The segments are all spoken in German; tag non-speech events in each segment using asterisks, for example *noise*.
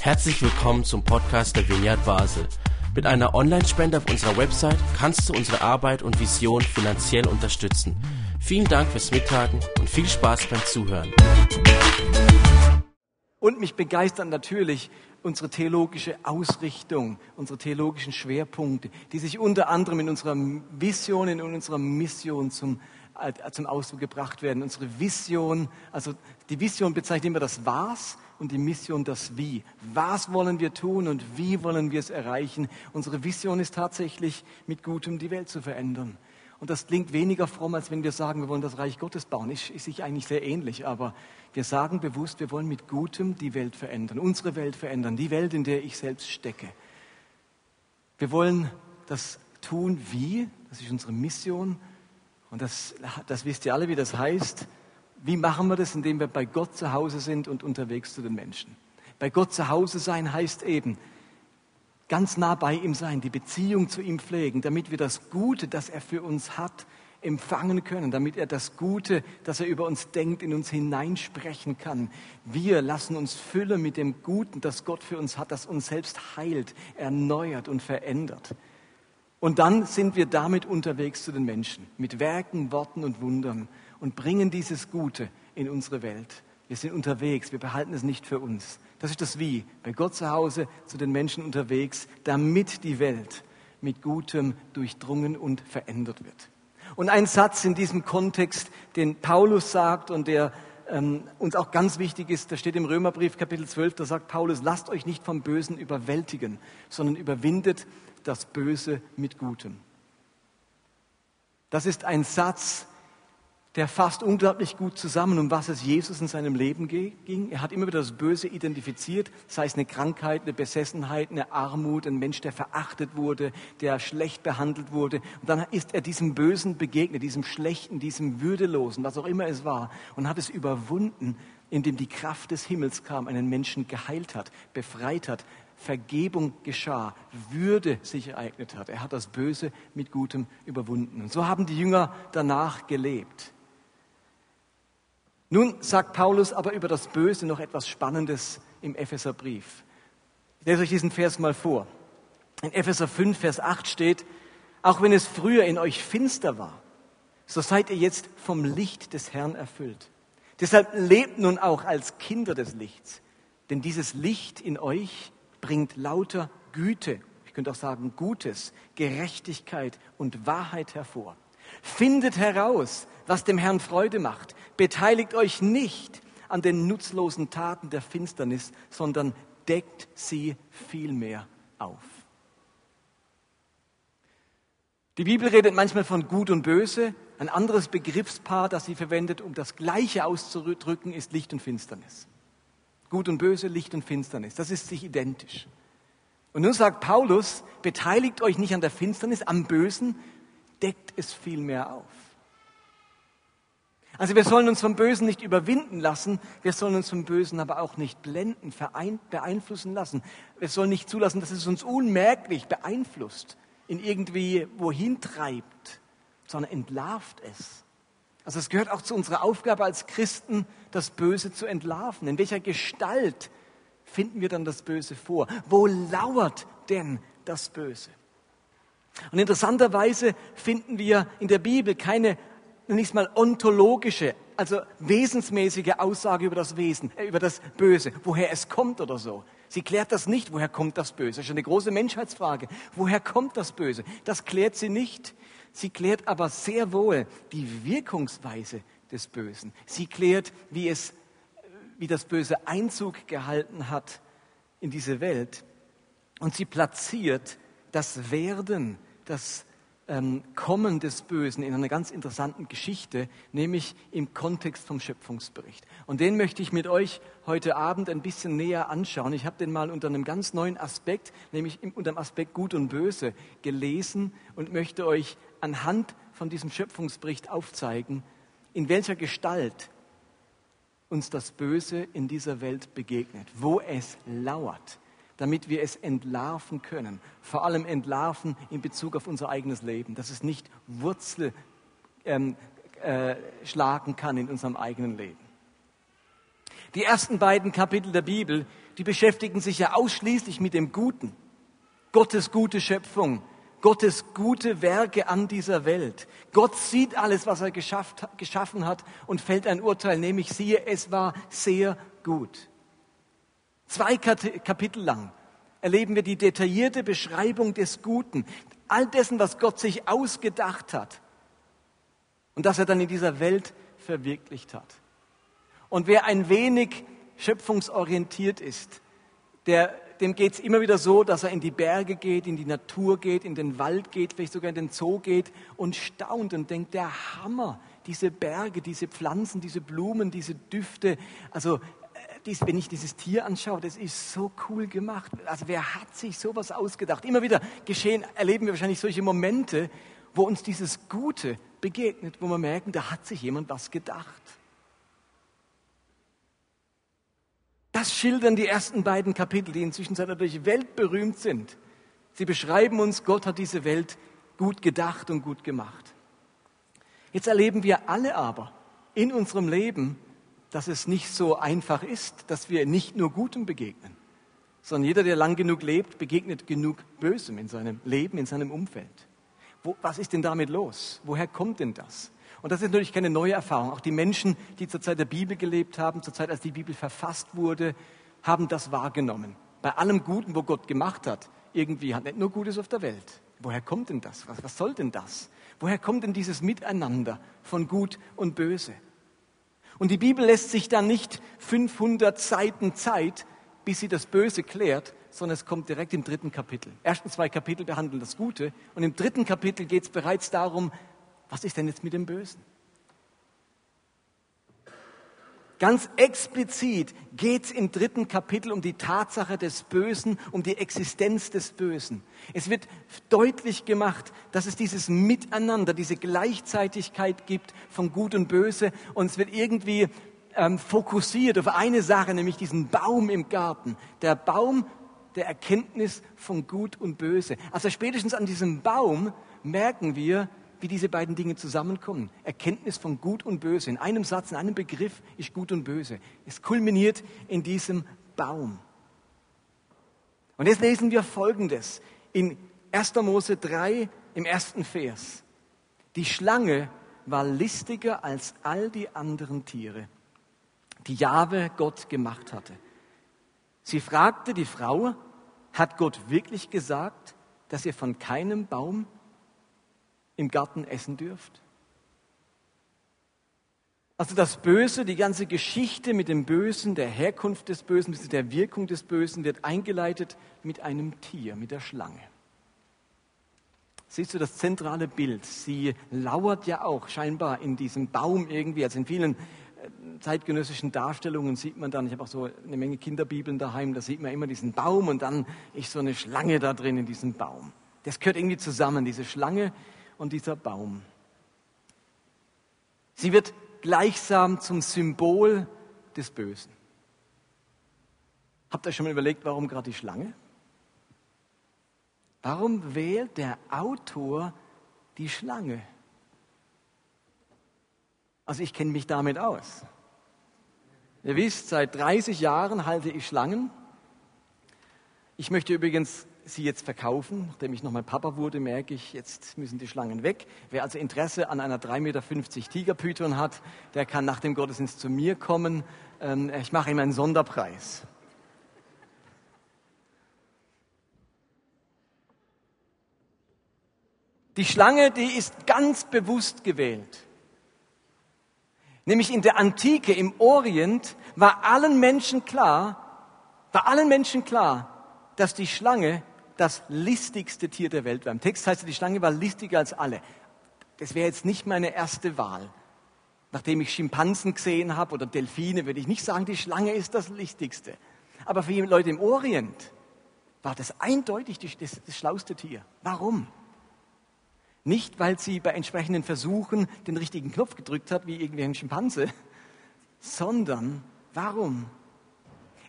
Herzlich willkommen zum Podcast der Vineyard Basel. Mit einer Online-Spende auf unserer Website kannst du unsere Arbeit und Vision finanziell unterstützen. Vielen Dank fürs Mittagen und viel Spaß beim Zuhören. Und mich begeistert natürlich unsere theologische Ausrichtung, unsere theologischen Schwerpunkte, die sich unter anderem in unserer Vision, in unserer Mission zum, äh, zum Ausdruck gebracht werden. Unsere Vision, also die Vision bezeichnet immer das Was und die Mission das Wie. Was wollen wir tun und wie wollen wir es erreichen? Unsere Vision ist tatsächlich, mit Gutem die Welt zu verändern. Und das klingt weniger fromm, als wenn wir sagen, wir wollen das Reich Gottes bauen. Ist, ist sich eigentlich sehr ähnlich, aber wir sagen bewusst, wir wollen mit Gutem die Welt verändern, unsere Welt verändern, die Welt, in der ich selbst stecke. Wir wollen das tun, wie, das ist unsere Mission. Und das, das wisst ihr alle, wie das heißt. Wie machen wir das? Indem wir bei Gott zu Hause sind und unterwegs zu den Menschen. Bei Gott zu Hause sein heißt eben, ganz nah bei ihm sein, die Beziehung zu ihm pflegen, damit wir das Gute, das er für uns hat, empfangen können, damit er das Gute, das er über uns denkt, in uns hineinsprechen kann. Wir lassen uns füllen mit dem Guten, das Gott für uns hat, das uns selbst heilt, erneuert und verändert. Und dann sind wir damit unterwegs zu den Menschen, mit Werken, Worten und Wundern und bringen dieses Gute in unsere Welt. Wir sind unterwegs, wir behalten es nicht für uns. Das ist das Wie. Bei Gott zu Hause, zu den Menschen unterwegs, damit die Welt mit Gutem durchdrungen und verändert wird. Und ein Satz in diesem Kontext, den Paulus sagt und der ähm, uns auch ganz wichtig ist, da steht im Römerbrief Kapitel 12, da sagt Paulus, lasst euch nicht vom Bösen überwältigen, sondern überwindet das Böse mit Gutem. Das ist ein Satz, der fasst unglaublich gut zusammen, um was es Jesus in seinem Leben ging. Er hat immer wieder das Böse identifiziert, sei es eine Krankheit, eine Besessenheit, eine Armut, ein Mensch, der verachtet wurde, der schlecht behandelt wurde. Und dann ist er diesem Bösen begegnet, diesem Schlechten, diesem Würdelosen, was auch immer es war, und hat es überwunden, indem die Kraft des Himmels kam, einen Menschen geheilt hat, befreit hat, Vergebung geschah, Würde sich ereignet hat. Er hat das Böse mit Gutem überwunden. Und so haben die Jünger danach gelebt. Nun sagt Paulus aber über das Böse noch etwas Spannendes im Epheserbrief. Ich lese euch diesen Vers mal vor. In Epheser 5, Vers 8 steht, auch wenn es früher in euch finster war, so seid ihr jetzt vom Licht des Herrn erfüllt. Deshalb lebt nun auch als Kinder des Lichts, denn dieses Licht in euch bringt lauter Güte, ich könnte auch sagen Gutes, Gerechtigkeit und Wahrheit hervor. Findet heraus, was dem Herrn Freude macht. Beteiligt euch nicht an den nutzlosen Taten der Finsternis, sondern deckt sie vielmehr auf. Die Bibel redet manchmal von Gut und Böse. Ein anderes Begriffspaar, das sie verwendet, um das Gleiche auszudrücken, ist Licht und Finsternis. Gut und Böse, Licht und Finsternis. Das ist sich identisch. Und nun sagt Paulus, beteiligt euch nicht an der Finsternis, am Bösen, deckt es vielmehr auf. Also wir sollen uns vom Bösen nicht überwinden lassen, wir sollen uns vom Bösen aber auch nicht blenden, beeinflussen lassen. Wir sollen nicht zulassen, dass es uns unmerklich beeinflusst, in irgendwie wohin treibt, sondern entlarvt es. Also es gehört auch zu unserer Aufgabe als Christen, das Böse zu entlarven. In welcher Gestalt finden wir dann das Böse vor? Wo lauert denn das Böse? Und interessanterweise finden wir in der Bibel keine nicht mal ontologische, also wesensmäßige Aussage über das Wesen, äh, über das Böse, woher es kommt oder so. Sie klärt das nicht, woher kommt das Böse. Das ist eine große Menschheitsfrage. Woher kommt das Böse? Das klärt sie nicht. Sie klärt aber sehr wohl die Wirkungsweise des Bösen. Sie klärt, wie es, wie das Böse Einzug gehalten hat in diese Welt. Und sie platziert das Werden, das ähm, Kommen des Bösen in einer ganz interessanten Geschichte, nämlich im Kontext vom Schöpfungsbericht. Und den möchte ich mit euch heute Abend ein bisschen näher anschauen. Ich habe den mal unter einem ganz neuen Aspekt, nämlich unter dem Aspekt Gut und Böse, gelesen und möchte euch anhand von diesem Schöpfungsbericht aufzeigen, in welcher Gestalt uns das Böse in dieser Welt begegnet, wo es lauert damit wir es entlarven können. Vor allem entlarven in Bezug auf unser eigenes Leben, dass es nicht Wurzel ähm, äh, schlagen kann in unserem eigenen Leben. Die ersten beiden Kapitel der Bibel, die beschäftigen sich ja ausschließlich mit dem Guten. Gottes gute Schöpfung, Gottes gute Werke an dieser Welt. Gott sieht alles, was er geschafft, geschaffen hat und fällt ein Urteil, nämlich siehe, es war sehr gut. Zwei Kapitel lang erleben wir die detaillierte Beschreibung des Guten, all dessen, was Gott sich ausgedacht hat und das er dann in dieser Welt verwirklicht hat. Und wer ein wenig schöpfungsorientiert ist, der, dem geht es immer wieder so, dass er in die Berge geht, in die Natur geht, in den Wald geht, vielleicht sogar in den Zoo geht und staunt und denkt, der Hammer, diese Berge, diese Pflanzen, diese Blumen, diese Düfte. Also äh, wenn ich dieses Tier anschaue, das ist so cool gemacht. Also wer hat sich sowas ausgedacht? Immer wieder geschehen, erleben wir wahrscheinlich solche Momente, wo uns dieses Gute begegnet, wo wir merken, da hat sich jemand was gedacht. Das schildern die ersten beiden Kapitel, die inzwischen natürlich weltberühmt sind. Sie beschreiben uns, Gott hat diese Welt gut gedacht und gut gemacht. Jetzt erleben wir alle aber in unserem Leben, dass es nicht so einfach ist, dass wir nicht nur Gutem begegnen, sondern jeder, der lang genug lebt, begegnet genug Bösem in seinem Leben, in seinem Umfeld. Wo, was ist denn damit los? Woher kommt denn das? Und das ist natürlich keine neue Erfahrung. Auch die Menschen, die zur Zeit der Bibel gelebt haben, zur Zeit, als die Bibel verfasst wurde, haben das wahrgenommen. Bei allem Guten, wo Gott gemacht hat, irgendwie hat nicht nur Gutes auf der Welt. Woher kommt denn das? Was, was soll denn das? Woher kommt denn dieses Miteinander von Gut und Böse? Und die Bibel lässt sich dann nicht 500 Seiten Zeit, bis sie das Böse klärt, sondern es kommt direkt im dritten Kapitel. Ersten zwei Kapitel behandeln das Gute und im dritten Kapitel geht es bereits darum, was ist denn jetzt mit dem Bösen? Ganz explizit geht es im dritten Kapitel um die Tatsache des Bösen, um die Existenz des Bösen. Es wird deutlich gemacht, dass es dieses Miteinander, diese Gleichzeitigkeit gibt von Gut und Böse und es wird irgendwie ähm, fokussiert auf eine Sache, nämlich diesen Baum im Garten. Der Baum der Erkenntnis von Gut und Böse. Also spätestens an diesem Baum merken wir, wie diese beiden Dinge zusammenkommen. Erkenntnis von Gut und Böse. In einem Satz, in einem Begriff ist Gut und Böse. Es kulminiert in diesem Baum. Und jetzt lesen wir Folgendes in 1. Mose 3 im ersten Vers. Die Schlange war listiger als all die anderen Tiere, die Jahwe Gott gemacht hatte. Sie fragte die Frau, hat Gott wirklich gesagt, dass ihr von keinem Baum im Garten essen dürft? Also das Böse, die ganze Geschichte mit dem Bösen, der Herkunft des Bösen, der Wirkung des Bösen wird eingeleitet mit einem Tier, mit der Schlange. Siehst du das zentrale Bild? Sie lauert ja auch scheinbar in diesem Baum irgendwie. Also in vielen äh, zeitgenössischen Darstellungen sieht man dann, ich habe auch so eine Menge Kinderbibeln daheim, da sieht man immer diesen Baum und dann ist so eine Schlange da drin in diesem Baum. Das gehört irgendwie zusammen, diese Schlange und dieser Baum. Sie wird gleichsam zum Symbol des Bösen. Habt ihr schon mal überlegt, warum gerade die Schlange? Warum wählt der Autor die Schlange? Also ich kenne mich damit aus. Ihr wisst, seit 30 Jahren halte ich Schlangen. Ich möchte übrigens sie jetzt verkaufen. Nachdem ich nochmal Papa wurde, merke ich, jetzt müssen die Schlangen weg. Wer also Interesse an einer 3,50 Meter Tigerpython hat, der kann nach dem Gottesdienst zu mir kommen. Ähm, ich mache ihm einen Sonderpreis. Die Schlange, die ist ganz bewusst gewählt. Nämlich in der Antike, im Orient, war allen Menschen klar, war allen Menschen klar, dass die Schlange das listigste Tier der Welt war. Im Text heißt es, die Schlange war listiger als alle. Das wäre jetzt nicht meine erste Wahl. Nachdem ich Schimpansen gesehen habe oder Delfine, würde ich nicht sagen, die Schlange ist das listigste. Aber für die Leute im Orient war das eindeutig das, das schlauste Tier. Warum? Nicht, weil sie bei entsprechenden Versuchen den richtigen Knopf gedrückt hat, wie irgendwie ein Schimpanse, sondern warum?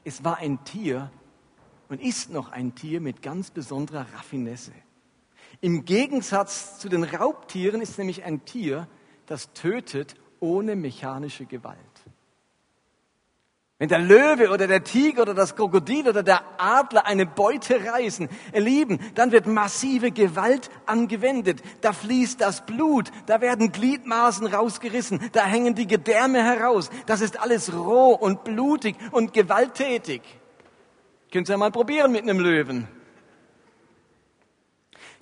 Es war ein Tier, und ist noch ein Tier mit ganz besonderer Raffinesse. Im Gegensatz zu den Raubtieren ist nämlich ein Tier, das tötet ohne mechanische Gewalt. Wenn der Löwe oder der Tiger oder das Krokodil oder der Adler eine Beute reißen, ihr Lieben, dann wird massive Gewalt angewendet. Da fließt das Blut, da werden Gliedmaßen rausgerissen, da hängen die Gedärme heraus. Das ist alles roh und blutig und gewalttätig. Könnt ihr ja mal probieren mit einem Löwen.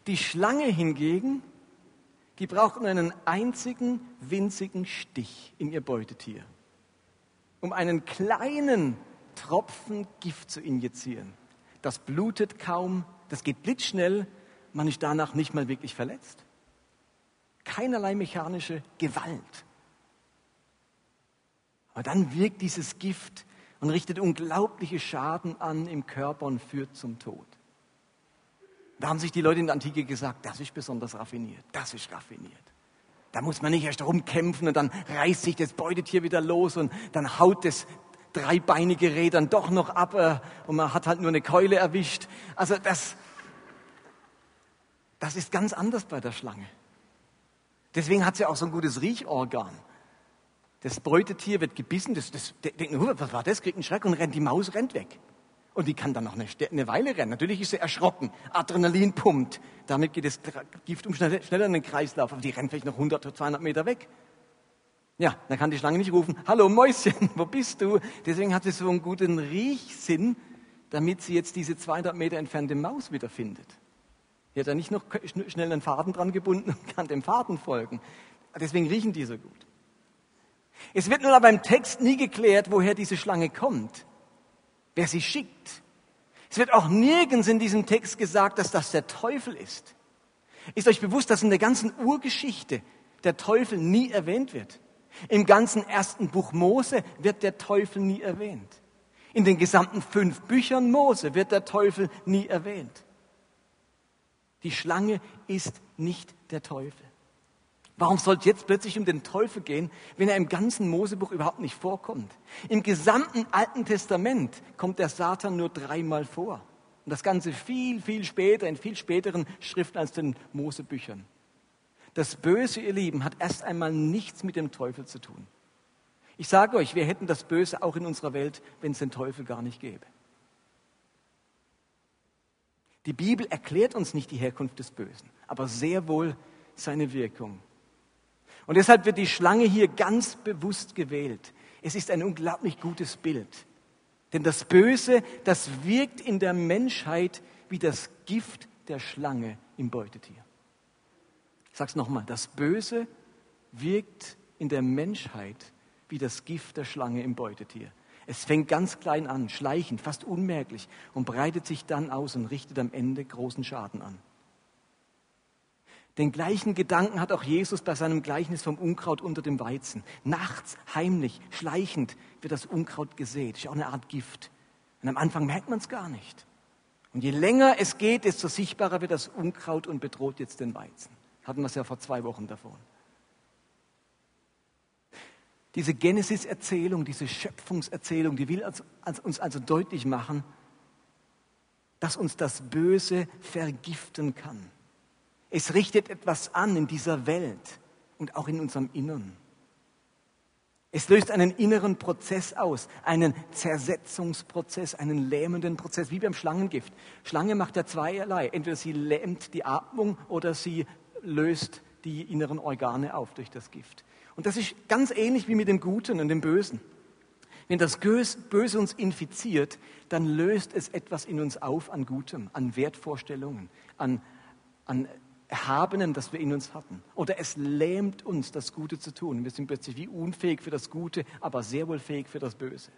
Die Schlange hingegen, die braucht nur einen einzigen winzigen Stich in ihr Beutetier um einen kleinen Tropfen Gift zu injizieren. Das blutet kaum, das geht blitzschnell, man ist danach nicht mal wirklich verletzt. Keinerlei mechanische Gewalt. Aber dann wirkt dieses Gift und richtet unglaubliche Schaden an im Körper und führt zum Tod. Da haben sich die Leute in der Antike gesagt, das ist besonders raffiniert, das ist raffiniert. Da muss man nicht erst rumkämpfen und dann reißt sich das Beutetier wieder los und dann haut das dreibeinige Reh dann doch noch ab äh, und man hat halt nur eine Keule erwischt. Also das, das ist ganz anders bei der Schlange. Deswegen hat sie auch so ein gutes Riechorgan. Das Beutetier wird gebissen, das, das denkt, was war das, kriegt einen Schreck und rennt, die Maus rennt weg. Und die kann dann noch eine, eine Weile rennen. Natürlich ist sie erschrocken. Adrenalin pumpt. Damit geht das Gift um schneller, schneller in den Kreislauf. Aber die rennt vielleicht noch 100 oder 200 Meter weg. Ja, dann kann die Schlange nicht rufen, hallo Mäuschen, *laughs* wo bist du? Deswegen hat sie so einen guten Riechsinn, damit sie jetzt diese 200 Meter entfernte Maus wiederfindet. Die hat da nicht noch schnell einen Faden dran gebunden und *laughs* kann dem Faden folgen. Deswegen riechen die so gut. Es wird nun aber im Text nie geklärt, woher diese Schlange kommt wer sie schickt. Es wird auch nirgends in diesem Text gesagt, dass das der Teufel ist. Ist euch bewusst, dass in der ganzen Urgeschichte der Teufel nie erwähnt wird? Im ganzen ersten Buch Mose wird der Teufel nie erwähnt. In den gesamten fünf Büchern Mose wird der Teufel nie erwähnt. Die Schlange ist nicht der Teufel. Warum soll es jetzt plötzlich um den Teufel gehen, wenn er im ganzen Mosebuch überhaupt nicht vorkommt? Im gesamten Alten Testament kommt der Satan nur dreimal vor. Und das Ganze viel, viel später, in viel späteren Schriften als den Mosebüchern. Das Böse, ihr Lieben, hat erst einmal nichts mit dem Teufel zu tun. Ich sage euch, wir hätten das Böse auch in unserer Welt, wenn es den Teufel gar nicht gäbe. Die Bibel erklärt uns nicht die Herkunft des Bösen, aber sehr wohl seine Wirkung. Und deshalb wird die Schlange hier ganz bewusst gewählt. Es ist ein unglaublich gutes Bild. Denn das Böse, das wirkt in der Menschheit wie das Gift der Schlange im Beutetier. Ich sage es nochmal, das Böse wirkt in der Menschheit wie das Gift der Schlange im Beutetier. Es fängt ganz klein an, schleichend, fast unmerklich und breitet sich dann aus und richtet am Ende großen Schaden an. Den gleichen Gedanken hat auch Jesus bei seinem Gleichnis vom Unkraut unter dem Weizen. Nachts, heimlich, schleichend wird das Unkraut gesät. Ist ja auch eine Art Gift. Und am Anfang merkt man es gar nicht. Und je länger es geht, desto sichtbarer wird das Unkraut und bedroht jetzt den Weizen. Hatten wir es ja vor zwei Wochen davon. Diese Genesis-Erzählung, diese Schöpfungserzählung, die will uns also deutlich machen, dass uns das Böse vergiften kann. Es richtet etwas an in dieser Welt und auch in unserem Innern. Es löst einen inneren Prozess aus, einen Zersetzungsprozess, einen lähmenden Prozess, wie beim Schlangengift. Schlange macht ja zweierlei. Entweder sie lähmt die Atmung oder sie löst die inneren Organe auf durch das Gift. Und das ist ganz ähnlich wie mit dem Guten und dem Bösen. Wenn das Böse uns infiziert, dann löst es etwas in uns auf an Gutem, an Wertvorstellungen, an, an Erhabenem, das wir in uns hatten. Oder es lähmt uns, das Gute zu tun. Wir sind plötzlich wie unfähig für das Gute, aber sehr wohl fähig für das Böse.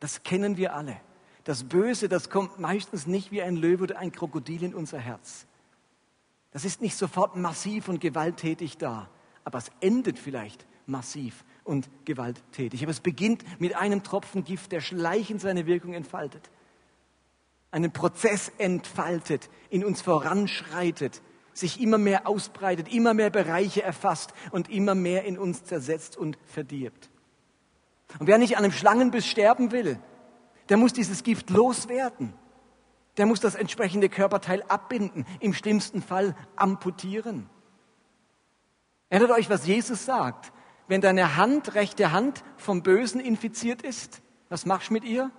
Das kennen wir alle. Das Böse, das kommt meistens nicht wie ein Löwe oder ein Krokodil in unser Herz. Das ist nicht sofort massiv und gewalttätig da, aber es endet vielleicht massiv und gewalttätig. Aber es beginnt mit einem Tropfen Gift, der schleichend seine Wirkung entfaltet einen Prozess entfaltet, in uns voranschreitet, sich immer mehr ausbreitet, immer mehr Bereiche erfasst und immer mehr in uns zersetzt und verdirbt. Und wer nicht an einem Schlangenbiss sterben will, der muss dieses Gift loswerden. Der muss das entsprechende Körperteil abbinden, im schlimmsten Fall amputieren. Erinnert euch, was Jesus sagt. wenn deine Hand, rechte Hand vom Bösen infiziert ist, was machst du mit ihr?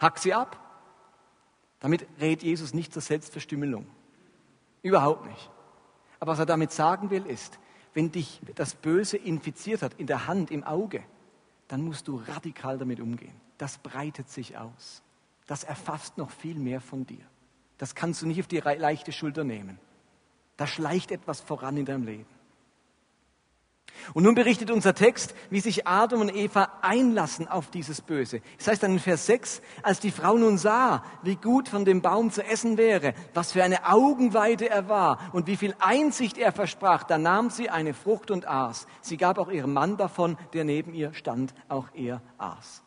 Hack sie ab. Damit rät Jesus nicht zur Selbstverstümmelung. Überhaupt nicht. Aber was er damit sagen will, ist, wenn dich das Böse infiziert hat, in der Hand, im Auge, dann musst du radikal damit umgehen. Das breitet sich aus. Das erfasst noch viel mehr von dir. Das kannst du nicht auf die leichte Schulter nehmen. Da schleicht etwas voran in deinem Leben. Und nun berichtet unser Text, wie sich Adam und Eva einlassen auf dieses Böse. Das heißt dann in Vers 6, als die Frau nun sah, wie gut von dem Baum zu essen wäre, was für eine Augenweide er war und wie viel Einsicht er versprach, da nahm sie eine Frucht und aß. Sie gab auch ihrem Mann davon, der neben ihr stand, auch er aß.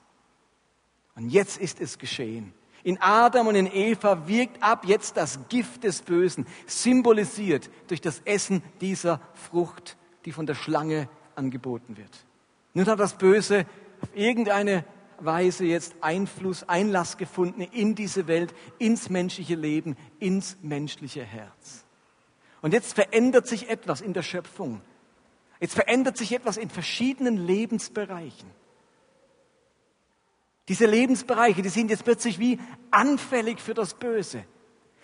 Und jetzt ist es geschehen. In Adam und in Eva wirkt ab jetzt das Gift des Bösen, symbolisiert durch das Essen dieser Frucht die von der Schlange angeboten wird. Nun hat das Böse auf irgendeine Weise jetzt Einfluss, Einlass gefunden in diese Welt, ins menschliche Leben, ins menschliche Herz. Und jetzt verändert sich etwas in der Schöpfung. Jetzt verändert sich etwas in verschiedenen Lebensbereichen. Diese Lebensbereiche, die sind jetzt plötzlich wie anfällig für das Böse.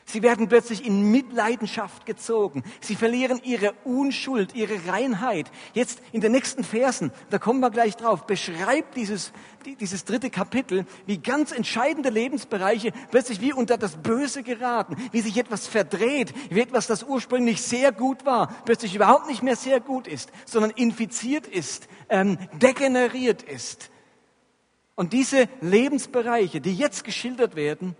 Sie werden plötzlich in Mitleidenschaft gezogen. Sie verlieren ihre Unschuld, ihre Reinheit. Jetzt in den nächsten Versen, da kommen wir gleich drauf, beschreibt dieses, dieses dritte Kapitel, wie ganz entscheidende Lebensbereiche plötzlich wie unter das Böse geraten, wie sich etwas verdreht, wie etwas, das ursprünglich sehr gut war, plötzlich überhaupt nicht mehr sehr gut ist, sondern infiziert ist, ähm, degeneriert ist. Und diese Lebensbereiche, die jetzt geschildert werden,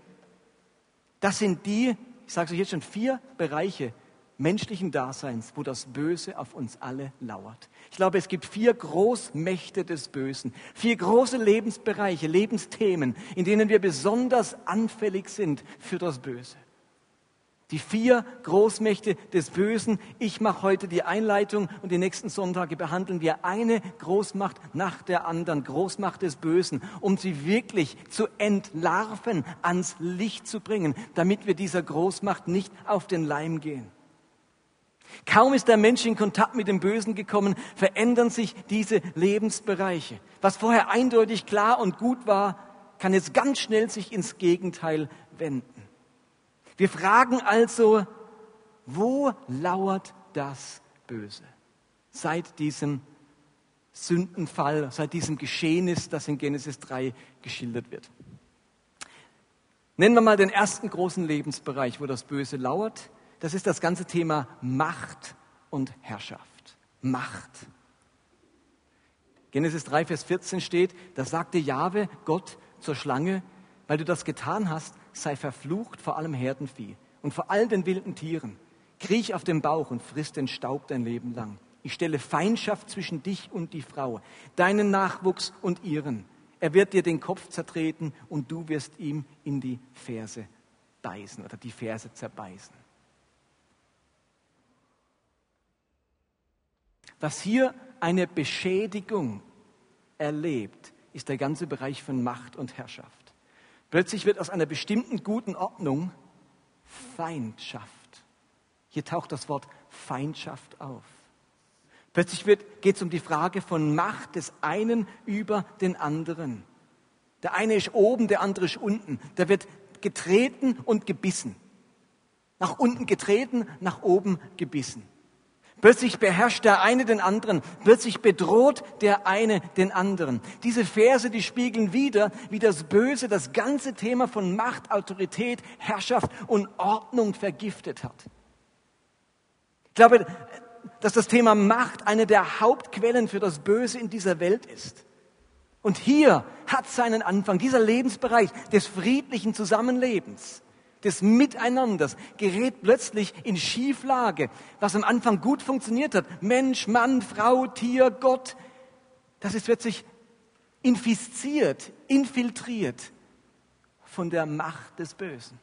das sind die, ich sage euch jetzt schon, vier Bereiche menschlichen Daseins, wo das Böse auf uns alle lauert. Ich glaube, es gibt vier Großmächte des Bösen, vier große Lebensbereiche, Lebensthemen, in denen wir besonders anfällig sind für das Böse. Die vier Großmächte des Bösen. Ich mache heute die Einleitung und die nächsten Sonntage behandeln wir eine Großmacht nach der anderen, Großmacht des Bösen, um sie wirklich zu entlarven, ans Licht zu bringen, damit wir dieser Großmacht nicht auf den Leim gehen. Kaum ist der Mensch in Kontakt mit dem Bösen gekommen, verändern sich diese Lebensbereiche. Was vorher eindeutig klar und gut war, kann jetzt ganz schnell sich ins Gegenteil wenden. Wir fragen also, wo lauert das Böse? Seit diesem Sündenfall, seit diesem Geschehnis, das in Genesis 3 geschildert wird. Nennen wir mal den ersten großen Lebensbereich, wo das Böse lauert. Das ist das ganze Thema Macht und Herrschaft. Macht. Genesis 3, Vers 14 steht, da sagte Jahwe, Gott, zur Schlange, weil du das getan hast, sei verflucht vor allem Herdenvieh und vor all den wilden Tieren. Kriech auf dem Bauch und friss den Staub dein Leben lang. Ich stelle Feindschaft zwischen dich und die Frau, deinen Nachwuchs und ihren. Er wird dir den Kopf zertreten und du wirst ihm in die Ferse beißen oder die Ferse zerbeißen. Was hier eine Beschädigung erlebt, ist der ganze Bereich von Macht und Herrschaft. Plötzlich wird aus einer bestimmten guten Ordnung Feindschaft. Hier taucht das Wort Feindschaft auf. Plötzlich geht es um die Frage von Macht des einen über den anderen. Der eine ist oben, der andere ist unten. Da wird getreten und gebissen. Nach unten getreten, nach oben gebissen. Plötzlich beherrscht der eine den anderen. Plötzlich bedroht der eine den anderen. Diese Verse, die spiegeln wieder, wie das Böse das ganze Thema von Macht, Autorität, Herrschaft und Ordnung vergiftet hat. Ich glaube, dass das Thema Macht eine der Hauptquellen für das Böse in dieser Welt ist. Und hier hat seinen Anfang dieser Lebensbereich des friedlichen Zusammenlebens des Miteinanders gerät plötzlich in Schieflage, was am Anfang gut funktioniert hat. Mensch, Mann, Frau, Tier, Gott, das ist plötzlich infiziert, infiltriert von der Macht des Bösen.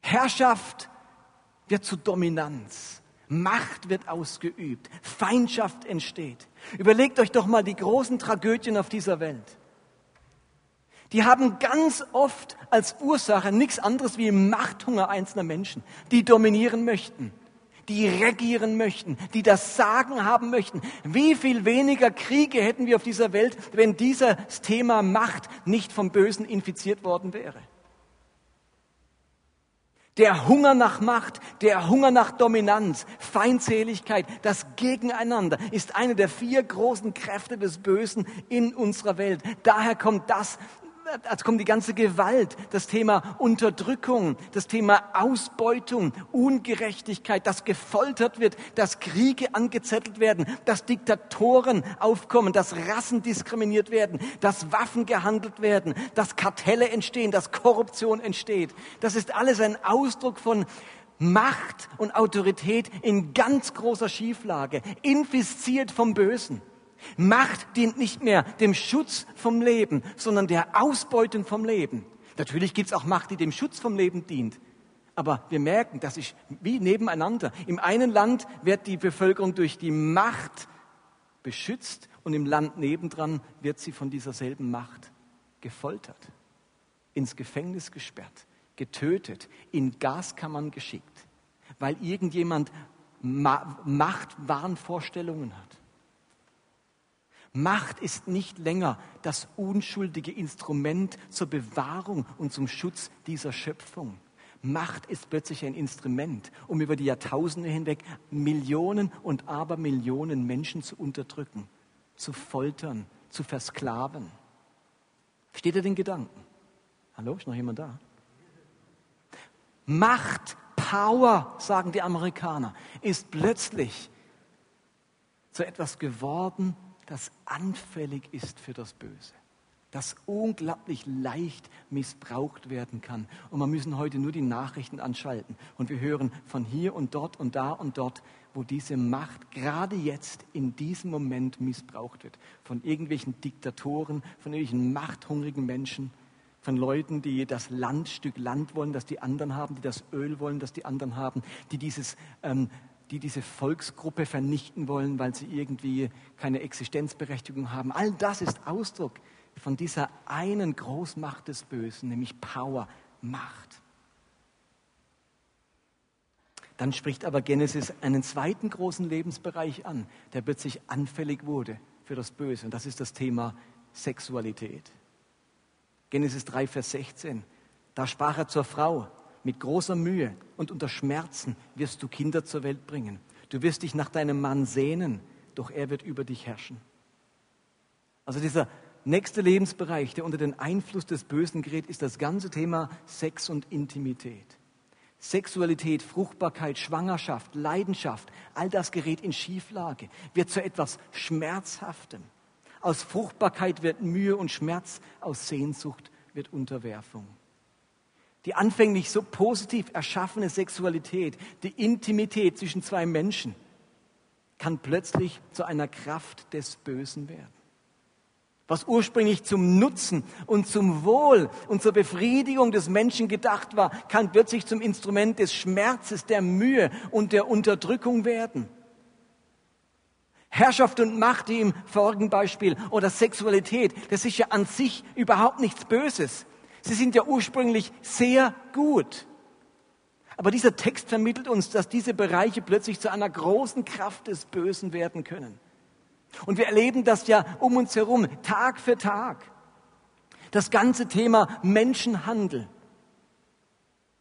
Herrschaft wird zu Dominanz. Macht wird ausgeübt. Feindschaft entsteht. Überlegt euch doch mal die großen Tragödien auf dieser Welt die haben ganz oft als Ursache nichts anderes wie Machthunger einzelner Menschen, die dominieren möchten, die regieren möchten, die das Sagen haben möchten. Wie viel weniger Kriege hätten wir auf dieser Welt, wenn dieses Thema Macht nicht vom Bösen infiziert worden wäre? Der Hunger nach Macht, der Hunger nach Dominanz, Feindseligkeit, das Gegeneinander ist eine der vier großen Kräfte des Bösen in unserer Welt. Daher kommt das, als kommt die ganze Gewalt, das Thema Unterdrückung, das Thema Ausbeutung, Ungerechtigkeit, dass gefoltert wird, dass Kriege angezettelt werden, dass Diktatoren aufkommen, dass Rassen diskriminiert werden, dass Waffen gehandelt werden, dass Kartelle entstehen, dass Korruption entsteht. Das ist alles ein Ausdruck von Macht und Autorität in ganz großer Schieflage, infiziert vom Bösen. Macht dient nicht mehr dem Schutz vom Leben, sondern der Ausbeutung vom Leben. Natürlich gibt es auch Macht, die dem Schutz vom Leben dient. Aber wir merken, das ist wie nebeneinander. Im einen Land wird die Bevölkerung durch die Macht beschützt und im Land nebendran wird sie von dieser selben Macht gefoltert, ins Gefängnis gesperrt, getötet, in Gaskammern geschickt, weil irgendjemand Machtwahnvorstellungen hat. Macht ist nicht länger das unschuldige Instrument zur Bewahrung und zum Schutz dieser Schöpfung. Macht ist plötzlich ein Instrument, um über die Jahrtausende hinweg Millionen und Abermillionen Menschen zu unterdrücken, zu foltern, zu versklaven. Versteht ihr den Gedanken? Hallo, ist noch jemand da? Macht, Power, sagen die Amerikaner, ist plötzlich zu etwas geworden, das anfällig ist für das Böse, das unglaublich leicht missbraucht werden kann. Und wir müssen heute nur die Nachrichten anschalten und wir hören von hier und dort und da und dort, wo diese Macht gerade jetzt in diesem Moment missbraucht wird. Von irgendwelchen Diktatoren, von irgendwelchen machthungrigen Menschen, von Leuten, die das Landstück Land wollen, das die anderen haben, die das Öl wollen, das die anderen haben, die dieses ähm, die diese Volksgruppe vernichten wollen, weil sie irgendwie keine Existenzberechtigung haben. All das ist Ausdruck von dieser einen Großmacht des Bösen, nämlich Power, Macht. Dann spricht aber Genesis einen zweiten großen Lebensbereich an, der plötzlich anfällig wurde für das Böse. Und das ist das Thema Sexualität. Genesis 3, Vers 16. Da sprach er zur Frau, mit großer Mühe und unter Schmerzen wirst du Kinder zur Welt bringen. Du wirst dich nach deinem Mann sehnen, doch er wird über dich herrschen. Also dieser nächste Lebensbereich, der unter den Einfluss des Bösen gerät, ist das ganze Thema Sex und Intimität. Sexualität, Fruchtbarkeit, Schwangerschaft, Leidenschaft, all das gerät in Schieflage, wird zu etwas Schmerzhaftem. Aus Fruchtbarkeit wird Mühe und Schmerz, aus Sehnsucht wird Unterwerfung. Die anfänglich so positiv erschaffene Sexualität, die Intimität zwischen zwei Menschen, kann plötzlich zu einer Kraft des Bösen werden. Was ursprünglich zum Nutzen und zum Wohl und zur Befriedigung des Menschen gedacht war, kann plötzlich zum Instrument des Schmerzes, der Mühe und der Unterdrückung werden. Herrschaft und Macht, die im vorigen Beispiel, oder Sexualität, das ist ja an sich überhaupt nichts Böses. Sie sind ja ursprünglich sehr gut. Aber dieser Text vermittelt uns, dass diese Bereiche plötzlich zu einer großen Kraft des Bösen werden können. Und wir erleben das ja um uns herum, Tag für Tag. Das ganze Thema Menschenhandel,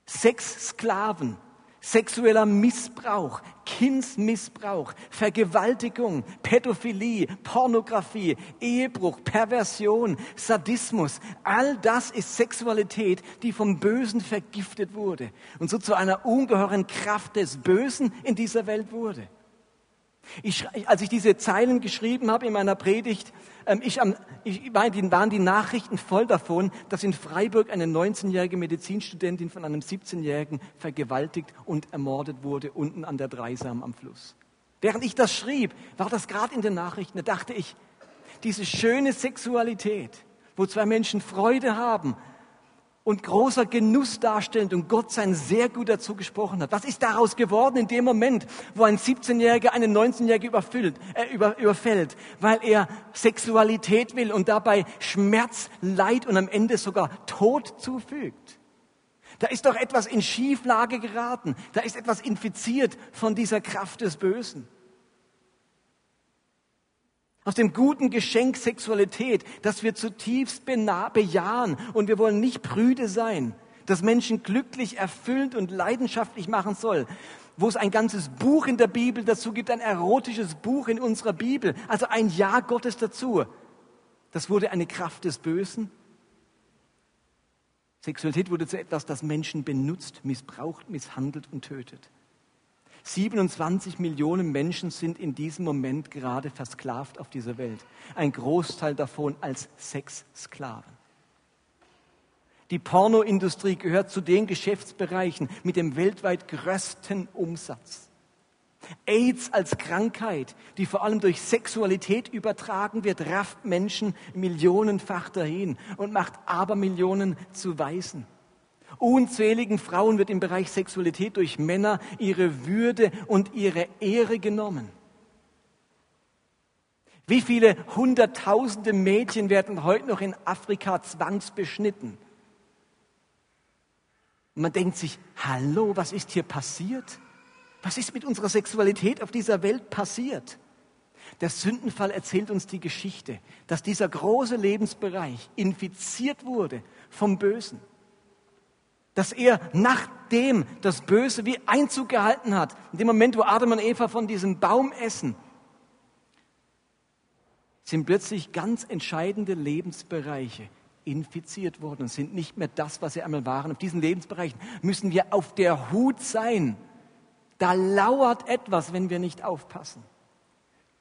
Sexsklaven, sexueller Missbrauch, Kindsmissbrauch, Vergewaltigung, Pädophilie, Pornografie, Ehebruch, Perversion, Sadismus, all das ist Sexualität, die vom Bösen vergiftet wurde und so zu einer ungeheuren Kraft des Bösen in dieser Welt wurde. Ich, als ich diese Zeilen geschrieben habe in meiner Predigt, ähm, ich, ich, waren die Nachrichten voll davon, dass in Freiburg eine 19-jährige Medizinstudentin von einem 17-jährigen vergewaltigt und ermordet wurde, unten an der Dreisam am Fluss. Während ich das schrieb, war das gerade in den Nachrichten, da dachte ich, diese schöne Sexualität, wo zwei Menschen Freude haben und großer Genuss darstellend und Gott sein sehr gut dazu gesprochen hat. Was ist daraus geworden in dem Moment, wo ein 17-Jähriger einen 19-Jährigen überfüllt, äh, über, überfällt, weil er Sexualität will und dabei Schmerz, Leid und am Ende sogar Tod zufügt? Da ist doch etwas in Schieflage geraten. Da ist etwas infiziert von dieser Kraft des Bösen. Aus dem guten Geschenk Sexualität, das wir zutiefst bejahen und wir wollen nicht prüde sein, das Menschen glücklich, erfüllend und leidenschaftlich machen soll, wo es ein ganzes Buch in der Bibel dazu gibt, ein erotisches Buch in unserer Bibel, also ein Ja Gottes dazu. Das wurde eine Kraft des Bösen. Sexualität wurde zu etwas, das Menschen benutzt, missbraucht, misshandelt und tötet. 27 Millionen Menschen sind in diesem Moment gerade versklavt auf dieser Welt. Ein Großteil davon als Sexsklaven. Die Pornoindustrie gehört zu den Geschäftsbereichen mit dem weltweit größten Umsatz. AIDS als Krankheit, die vor allem durch Sexualität übertragen wird, rafft Menschen millionenfach dahin und macht Abermillionen zu Waisen. Unzähligen Frauen wird im Bereich Sexualität durch Männer ihre Würde und ihre Ehre genommen. Wie viele hunderttausende Mädchen werden heute noch in Afrika zwangsbeschnitten? Man denkt sich, hallo, was ist hier passiert? Was ist mit unserer Sexualität auf dieser Welt passiert? Der Sündenfall erzählt uns die Geschichte, dass dieser große Lebensbereich infiziert wurde vom Bösen dass er nachdem das Böse wie Einzug gehalten hat, in dem Moment, wo Adam und Eva von diesem Baum essen, sind plötzlich ganz entscheidende Lebensbereiche infiziert worden und sind nicht mehr das, was sie einmal waren. Auf diesen Lebensbereichen müssen wir auf der Hut sein. Da lauert etwas, wenn wir nicht aufpassen.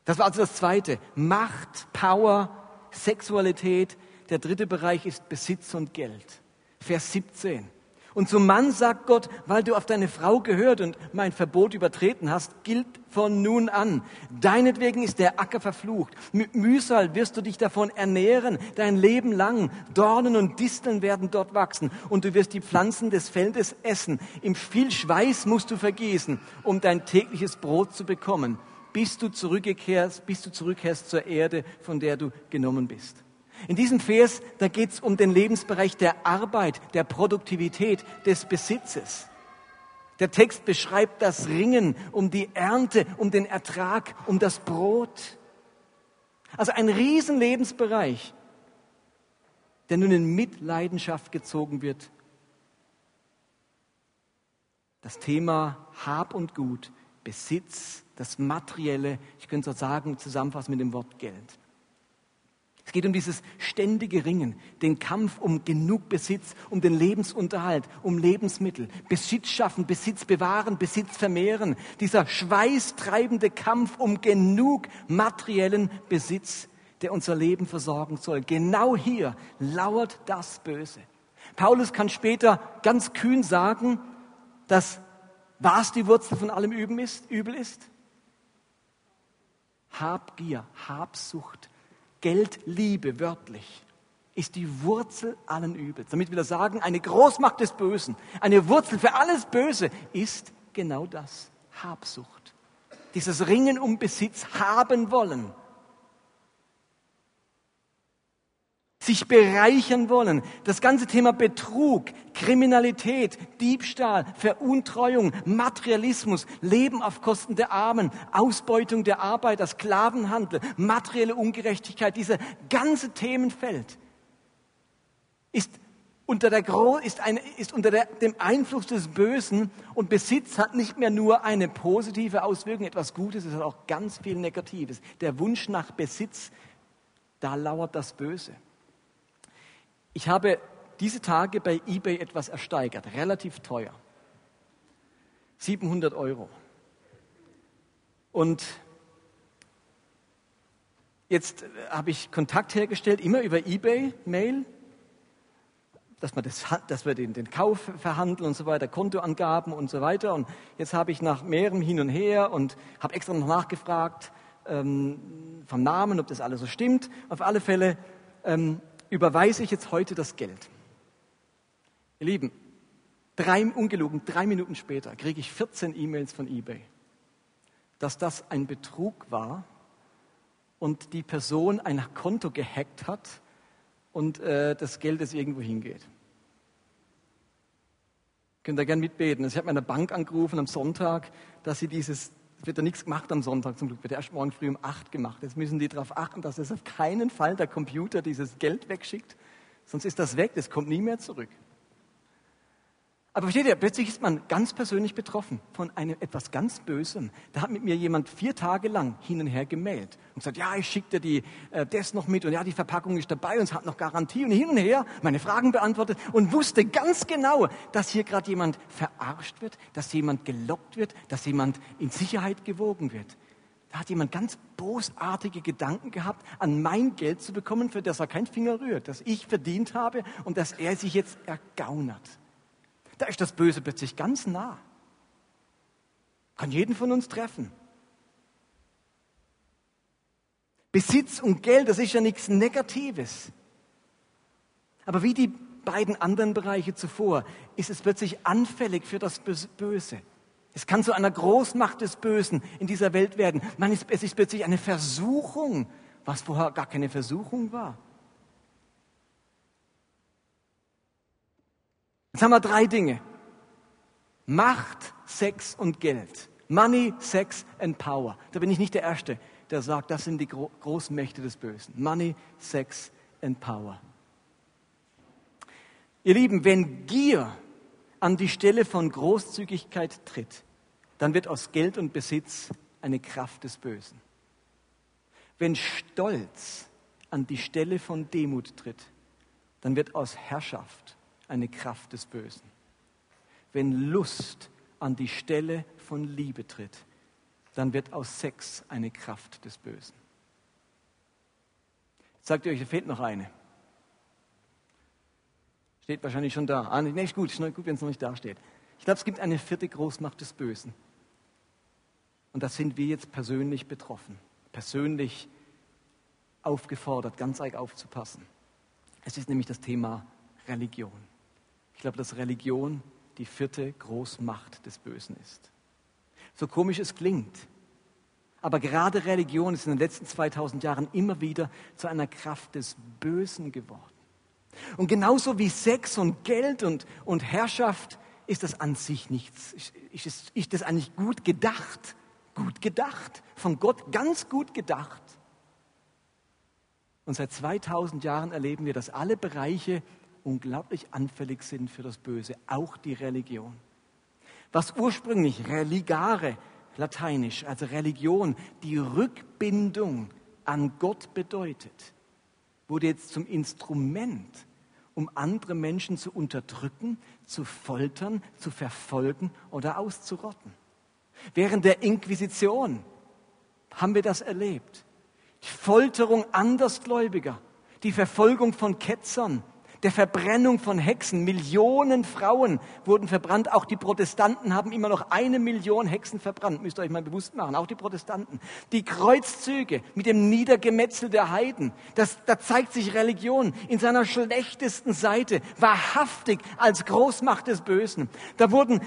Das war also das Zweite. Macht, Power, Sexualität. Der dritte Bereich ist Besitz und Geld. Vers 17. Und zum Mann sagt Gott, weil du auf deine Frau gehört und mein Verbot übertreten hast, gilt von nun an. Deinetwegen ist der Acker verflucht. Mit Mühsal wirst du dich davon ernähren, dein Leben lang. Dornen und Disteln werden dort wachsen und du wirst die Pflanzen des Feldes essen. Im viel Schweiß musst du vergießen, um dein tägliches Brot zu bekommen, bis du zurückkehrst, bis du zurückkehrst zur Erde, von der du genommen bist. In diesem Vers, da geht es um den Lebensbereich der Arbeit, der Produktivität, des Besitzes. Der Text beschreibt das Ringen um die Ernte, um den Ertrag, um das Brot. Also ein Riesenlebensbereich, der nun in Mitleidenschaft gezogen wird. Das Thema Hab und Gut, Besitz, das Materielle, ich könnte so sagen, zusammenfassen mit dem Wort Geld. Es geht um dieses ständige Ringen, den Kampf um genug Besitz, um den Lebensunterhalt, um Lebensmittel, Besitz schaffen, Besitz bewahren, Besitz vermehren. Dieser schweißtreibende Kampf um genug materiellen Besitz, der unser Leben versorgen soll. Genau hier lauert das Böse. Paulus kann später ganz kühn sagen, dass was die Wurzel von allem Übel ist? Habgier, Habsucht, Geldliebe wörtlich ist die Wurzel allen Übels. Damit will er sagen, eine Großmacht des Bösen, eine Wurzel für alles Böse ist genau das, Habsucht. Dieses Ringen um Besitz haben wollen. Sich bereichern wollen. Das ganze Thema Betrug, Kriminalität, Diebstahl, Veruntreuung, Materialismus, Leben auf Kosten der Armen, Ausbeutung der Arbeiter, Sklavenhandel, materielle Ungerechtigkeit, dieser ganze Themenfeld ist unter, der, ist eine, ist unter der, dem Einfluss des Bösen und Besitz hat nicht mehr nur eine positive Auswirkung, etwas Gutes, es hat auch ganz viel Negatives. Der Wunsch nach Besitz, da lauert das Böse. Ich habe diese Tage bei eBay etwas ersteigert, relativ teuer. 700 Euro. Und jetzt habe ich Kontakt hergestellt, immer über eBay, Mail, dass, das, dass wir den, den Kauf verhandeln und so weiter, Kontoangaben und so weiter. Und jetzt habe ich nach mehrem Hin und Her und habe extra noch nachgefragt ähm, vom Namen, ob das alles so stimmt. Auf alle Fälle ähm, überweise ich jetzt heute das Geld. Ihr Lieben, drei, ungelogen, drei Minuten später kriege ich 14 E-Mails von eBay, dass das ein Betrug war und die Person ein Konto gehackt hat und äh, das Geld es irgendwo hingeht. Könnt ihr gerne mitbeten. Also ich habe meine Bank angerufen am Sonntag, dass sie dieses, es wird ja nichts gemacht am Sonntag zum Glück, wird erst morgen früh um acht gemacht. Jetzt müssen die darauf achten, dass es auf keinen Fall der Computer dieses Geld wegschickt, sonst ist das weg, das kommt nie mehr zurück. Aber versteht ihr, plötzlich ist man ganz persönlich betroffen von einem etwas ganz Bösem. Da hat mit mir jemand vier Tage lang hin und her gemeldet und gesagt, ja, ich schicke dir die, äh, das noch mit und ja, die Verpackung ist dabei und es hat noch Garantie und hin und her meine Fragen beantwortet und wusste ganz genau, dass hier gerade jemand verarscht wird, dass jemand gelockt wird, dass jemand in Sicherheit gewogen wird. Da hat jemand ganz bosartige Gedanken gehabt, an mein Geld zu bekommen, für das er kein Finger rührt, das ich verdient habe und das er sich jetzt ergaunert. Da ist das Böse plötzlich ganz nah. Kann jeden von uns treffen. Besitz und Geld, das ist ja nichts Negatives. Aber wie die beiden anderen Bereiche zuvor, ist es plötzlich anfällig für das Böse. Es kann zu einer Großmacht des Bösen in dieser Welt werden. Man ist, es ist plötzlich eine Versuchung, was vorher gar keine Versuchung war. Jetzt haben wir drei Dinge. Macht, Sex und Geld. Money, Sex and Power. Da bin ich nicht der Erste, der sagt, das sind die Gro Großmächte des Bösen. Money, Sex and Power. Ihr Lieben, wenn Gier an die Stelle von Großzügigkeit tritt, dann wird aus Geld und Besitz eine Kraft des Bösen. Wenn Stolz an die Stelle von Demut tritt, dann wird aus Herrschaft eine Kraft des Bösen. Wenn Lust an die Stelle von Liebe tritt, dann wird aus Sex eine Kraft des Bösen. sagt ihr euch, da fehlt noch eine. Steht wahrscheinlich schon da. Ah, ist gut, gut, wenn es noch nicht da steht. Ich glaube, es gibt eine vierte Großmacht des Bösen. Und da sind wir jetzt persönlich betroffen, persönlich aufgefordert, ganz arg aufzupassen. Es ist nämlich das Thema Religion. Ich glaube, dass Religion die vierte Großmacht des Bösen ist. So komisch es klingt, aber gerade Religion ist in den letzten 2000 Jahren immer wieder zu einer Kraft des Bösen geworden. Und genauso wie Sex und Geld und, und Herrschaft ist das an sich nichts. Ist, ist das eigentlich gut gedacht? Gut gedacht. Von Gott ganz gut gedacht. Und seit 2000 Jahren erleben wir, dass alle Bereiche unglaublich anfällig sind für das Böse, auch die Religion. Was ursprünglich religare, lateinisch, also Religion, die Rückbindung an Gott bedeutet, wurde jetzt zum Instrument, um andere Menschen zu unterdrücken, zu foltern, zu verfolgen oder auszurotten. Während der Inquisition haben wir das erlebt. Die Folterung Andersgläubiger, die Verfolgung von Ketzern, der Verbrennung von Hexen. Millionen Frauen wurden verbrannt. Auch die Protestanten haben immer noch eine Million Hexen verbrannt. Müsst ihr euch mal bewusst machen. Auch die Protestanten. Die Kreuzzüge mit dem Niedergemetzel der Heiden. Das, da zeigt sich Religion in seiner schlechtesten Seite. Wahrhaftig als Großmacht des Bösen. Da wurden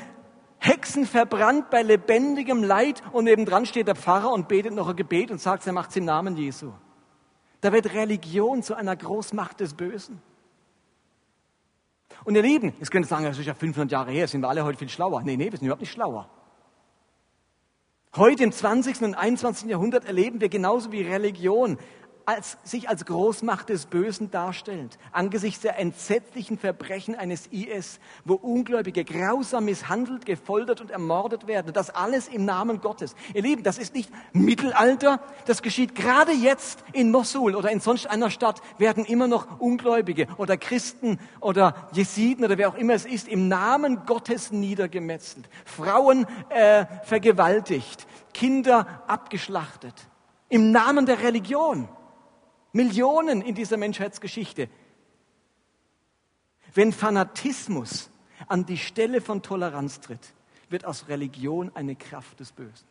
Hexen verbrannt bei lebendigem Leid und nebendran steht der Pfarrer und betet noch ein Gebet und sagt, er macht es im Namen Jesu. Da wird Religion zu einer Großmacht des Bösen. Und ihr Lieben, jetzt könnt ihr sagen, das ist ja 500 Jahre her, sind wir alle heute viel schlauer. Nee, nee, wir sind überhaupt nicht schlauer. Heute im 20. und 21. Jahrhundert erleben wir genauso wie Religion als, sich als Großmacht des Bösen darstellt, angesichts der entsetzlichen Verbrechen eines IS, wo Ungläubige grausam misshandelt, gefoltert und ermordet werden. Das alles im Namen Gottes. Ihr Lieben, das ist nicht Mittelalter, das geschieht gerade jetzt in Mosul oder in sonst einer Stadt, werden immer noch Ungläubige oder Christen oder Jesiden oder wer auch immer es ist, im Namen Gottes niedergemetzelt, Frauen äh, vergewaltigt, Kinder abgeschlachtet. Im Namen der Religion. Millionen in dieser Menschheitsgeschichte. Wenn Fanatismus an die Stelle von Toleranz tritt, wird aus Religion eine Kraft des Bösen.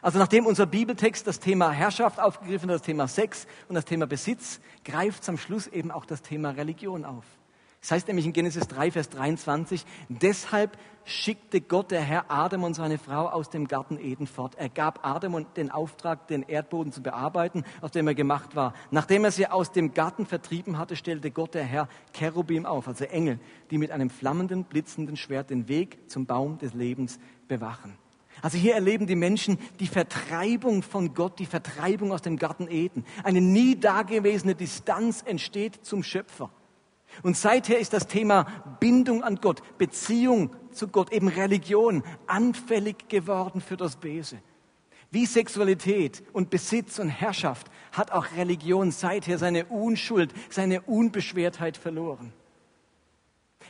Also nachdem unser Bibeltext das Thema Herrschaft aufgegriffen hat, das Thema Sex und das Thema Besitz, greift am Schluss eben auch das Thema Religion auf. Das heißt nämlich in Genesis 3, Vers 23, deshalb schickte Gott, der Herr, Adam und seine Frau aus dem Garten Eden fort. Er gab Adam den Auftrag, den Erdboden zu bearbeiten, aus dem er gemacht war. Nachdem er sie aus dem Garten vertrieben hatte, stellte Gott, der Herr, Cherubim auf, also Engel, die mit einem flammenden, blitzenden Schwert den Weg zum Baum des Lebens bewachen. Also hier erleben die Menschen die Vertreibung von Gott, die Vertreibung aus dem Garten Eden. Eine nie dagewesene Distanz entsteht zum Schöpfer. Und seither ist das Thema Bindung an Gott, Beziehung zu Gott, eben Religion, anfällig geworden für das Böse. Wie Sexualität und Besitz und Herrschaft hat auch Religion seither seine Unschuld, seine Unbeschwertheit verloren.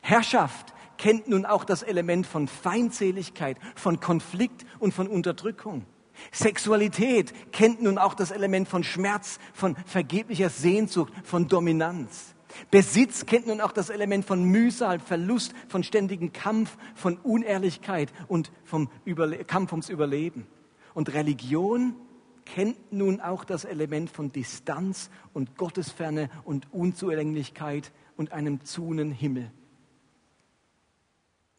Herrschaft kennt nun auch das Element von Feindseligkeit, von Konflikt und von Unterdrückung. Sexualität kennt nun auch das Element von Schmerz, von vergeblicher Sehnsucht, von Dominanz. Besitz kennt nun auch das Element von Mühsal, Verlust, von ständigem Kampf, von Unehrlichkeit und vom Überle Kampf ums Überleben. Und Religion kennt nun auch das Element von Distanz und Gottesferne und Unzulänglichkeit und einem zunen Himmel.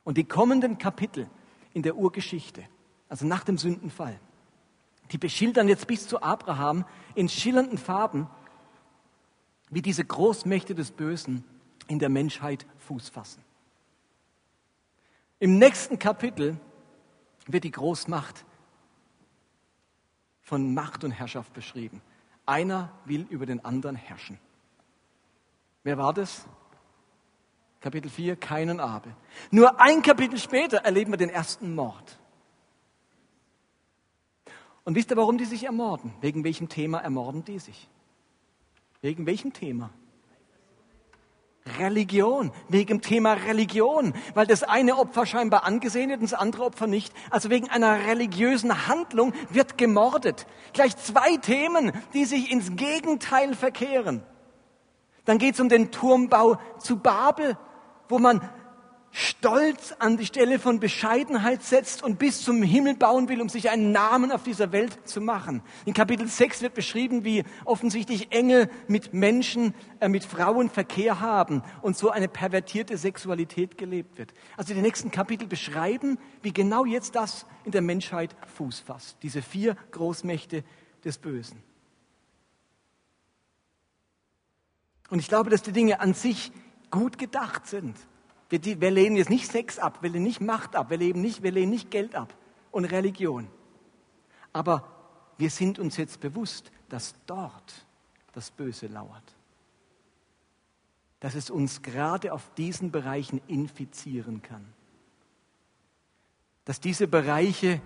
Und die kommenden Kapitel in der Urgeschichte, also nach dem Sündenfall, die beschildern jetzt bis zu Abraham in schillernden Farben wie diese Großmächte des Bösen in der Menschheit Fuß fassen. Im nächsten Kapitel wird die Großmacht von Macht und Herrschaft beschrieben. Einer will über den anderen herrschen. Wer war das? Kapitel 4, keinen Abel. Nur ein Kapitel später erleben wir den ersten Mord. Und wisst ihr, warum die sich ermorden? Wegen welchem Thema ermorden die sich? Wegen welchem Thema? Religion, wegen dem Thema Religion, weil das eine Opfer scheinbar angesehen wird und das andere Opfer nicht. Also wegen einer religiösen Handlung wird gemordet. Gleich zwei Themen, die sich ins Gegenteil verkehren. Dann geht es um den Turmbau zu Babel, wo man Stolz an die Stelle von Bescheidenheit setzt und bis zum Himmel bauen will, um sich einen Namen auf dieser Welt zu machen. In Kapitel 6 wird beschrieben, wie offensichtlich Engel mit Menschen, äh, mit Frauen Verkehr haben und so eine pervertierte Sexualität gelebt wird. Also die nächsten Kapitel beschreiben, wie genau jetzt das in der Menschheit Fuß fasst. Diese vier Großmächte des Bösen. Und ich glaube, dass die Dinge an sich gut gedacht sind. Wir, wir lehnen jetzt nicht Sex ab, wir lehnen nicht Macht ab, wir, lehnen nicht, wir lehnen nicht Geld ab und Religion. Aber wir sind uns jetzt bewusst, dass dort das Böse lauert. Dass es uns gerade auf diesen Bereichen infizieren kann. Dass diese Bereiche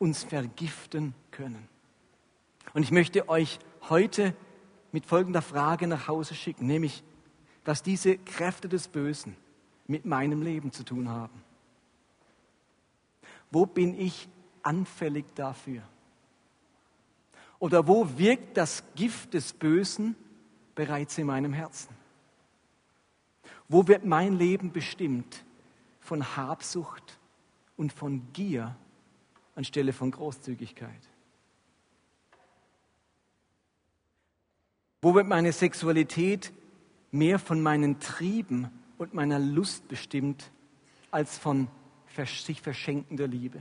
uns vergiften können. Und ich möchte euch heute mit folgender Frage nach Hause schicken, nämlich, was diese Kräfte des Bösen, mit meinem Leben zu tun haben? Wo bin ich anfällig dafür? Oder wo wirkt das Gift des Bösen bereits in meinem Herzen? Wo wird mein Leben bestimmt von Habsucht und von Gier anstelle von Großzügigkeit? Wo wird meine Sexualität mehr von meinen Trieben und meiner Lust bestimmt als von sich verschenkender Liebe?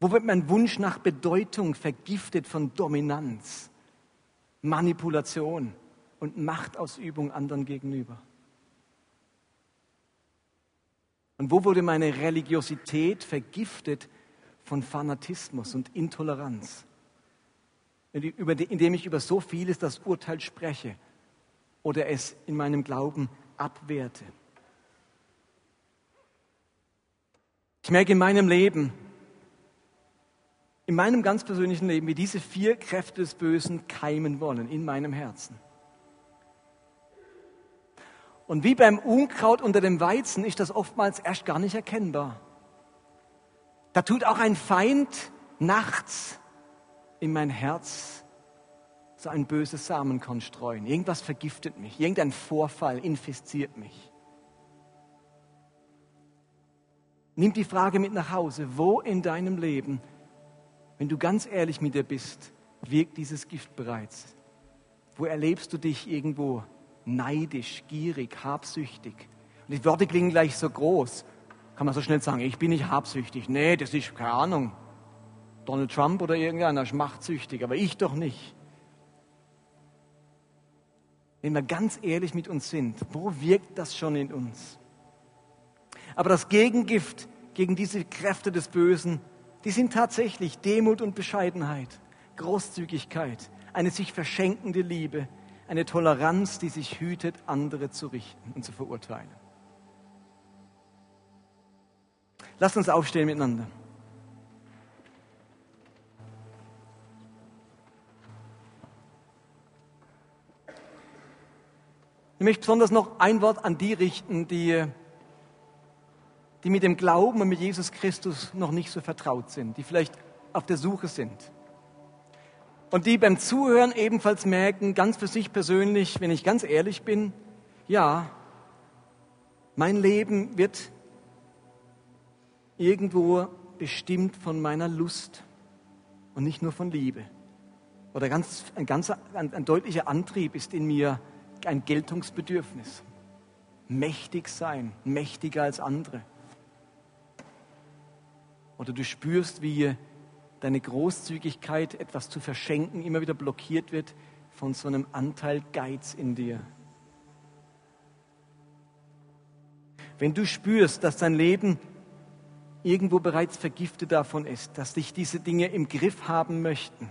Wo wird mein Wunsch nach Bedeutung vergiftet von Dominanz, Manipulation und Machtausübung anderen gegenüber? Und wo wurde meine Religiosität vergiftet von Fanatismus und Intoleranz, indem ich über so vieles das Urteil spreche oder es in meinem Glauben abwerte. Ich merke in meinem Leben, in meinem ganz persönlichen Leben, wie diese vier Kräfte des Bösen keimen wollen in meinem Herzen. Und wie beim Unkraut unter dem Weizen ist das oftmals erst gar nicht erkennbar. Da tut auch ein Feind nachts in mein Herz so ein böses Samenkorn streuen. Irgendwas vergiftet mich, irgendein Vorfall infiziert mich. Nimm die Frage mit nach Hause, wo in deinem Leben, wenn du ganz ehrlich mit dir bist, wirkt dieses Gift bereits? Wo erlebst du dich irgendwo neidisch, gierig, habsüchtig. Und die Worte klingen gleich so groß. Kann man so schnell sagen, ich bin nicht habsüchtig. Nee, das ist keine Ahnung. Donald Trump oder irgendeiner ist machtsüchtig, aber ich doch nicht. Wenn wir ganz ehrlich mit uns sind, wo wirkt das schon in uns? Aber das Gegengift gegen diese Kräfte des Bösen, die sind tatsächlich Demut und Bescheidenheit, Großzügigkeit, eine sich verschenkende Liebe, eine Toleranz, die sich hütet, andere zu richten und zu verurteilen. Lasst uns aufstehen miteinander. Ich möchte besonders noch ein Wort an die richten, die, die mit dem Glauben und mit Jesus Christus noch nicht so vertraut sind, die vielleicht auf der Suche sind. Und die beim Zuhören ebenfalls merken, ganz für sich persönlich, wenn ich ganz ehrlich bin, ja, mein Leben wird irgendwo bestimmt von meiner Lust und nicht nur von Liebe. Oder ganz, ein, ganz, ein, ein deutlicher Antrieb ist in mir ein Geltungsbedürfnis. Mächtig sein, mächtiger als andere. Oder du spürst, wie deine Großzügigkeit, etwas zu verschenken, immer wieder blockiert wird von so einem Anteil Geiz in dir. Wenn du spürst, dass dein Leben irgendwo bereits vergiftet davon ist, dass dich diese Dinge im Griff haben möchten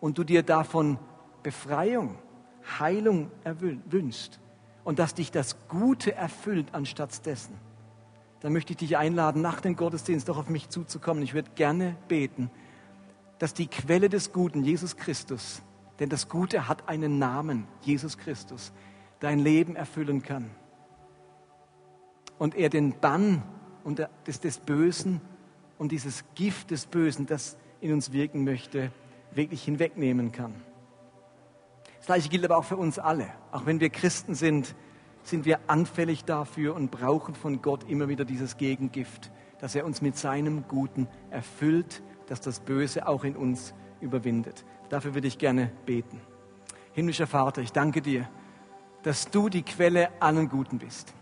und du dir davon Befreiung, Heilung wünschst und dass dich das Gute erfüllt anstatt dessen, dann möchte ich dich einladen, nach dem Gottesdienst doch auf mich zuzukommen. Ich würde gerne beten, dass die Quelle des Guten, Jesus Christus, denn das Gute hat einen Namen, Jesus Christus, dein Leben erfüllen kann. Und er den Bann und des, des Bösen und dieses Gift des Bösen, das in uns wirken möchte, wirklich hinwegnehmen kann. Das gleiche gilt aber auch für uns alle. Auch wenn wir Christen sind, sind wir anfällig dafür und brauchen von Gott immer wieder dieses Gegengift, dass er uns mit seinem Guten erfüllt, dass das Böse auch in uns überwindet. Dafür würde ich gerne beten. Himmlischer Vater, ich danke dir, dass du die Quelle allen Guten bist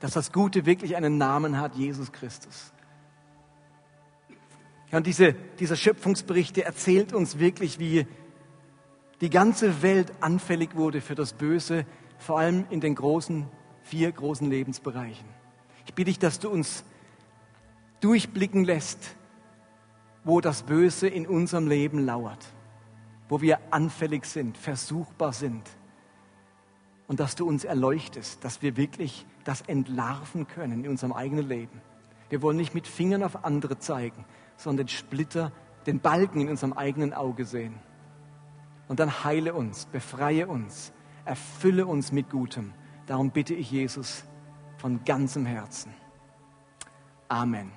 dass das Gute wirklich einen Namen hat, Jesus Christus. Und diese, dieser Schöpfungsbericht, der erzählt uns wirklich, wie die ganze Welt anfällig wurde für das Böse, vor allem in den großen, vier großen Lebensbereichen. Ich bitte dich, dass du uns durchblicken lässt, wo das Böse in unserem Leben lauert, wo wir anfällig sind, versuchbar sind und dass du uns erleuchtest, dass wir wirklich das entlarven können in unserem eigenen Leben. Wir wollen nicht mit Fingern auf andere zeigen, sondern den Splitter, den Balken in unserem eigenen Auge sehen. Und dann heile uns, befreie uns, erfülle uns mit Gutem. Darum bitte ich Jesus von ganzem Herzen. Amen.